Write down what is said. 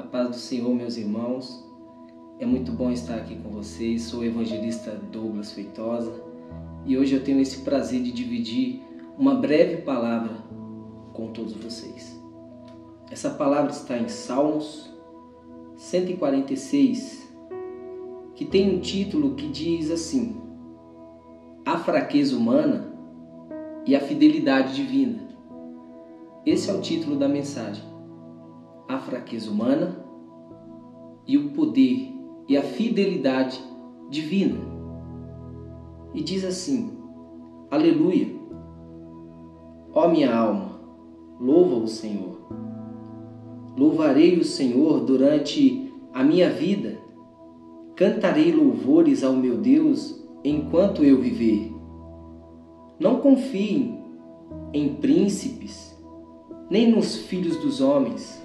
do Senhor, meus irmãos. É muito bom estar aqui com vocês. Sou o evangelista Douglas Feitosa e hoje eu tenho esse prazer de dividir uma breve palavra com todos vocês. Essa palavra está em Salmos 146, que tem um título que diz assim: A fraqueza humana e a fidelidade divina. Esse é o título da mensagem. A fraqueza humana e o poder e a fidelidade divina. E diz assim: Aleluia. Ó minha alma, louva o Senhor. Louvarei o Senhor durante a minha vida. Cantarei louvores ao meu Deus enquanto eu viver. Não confiem em príncipes, nem nos filhos dos homens,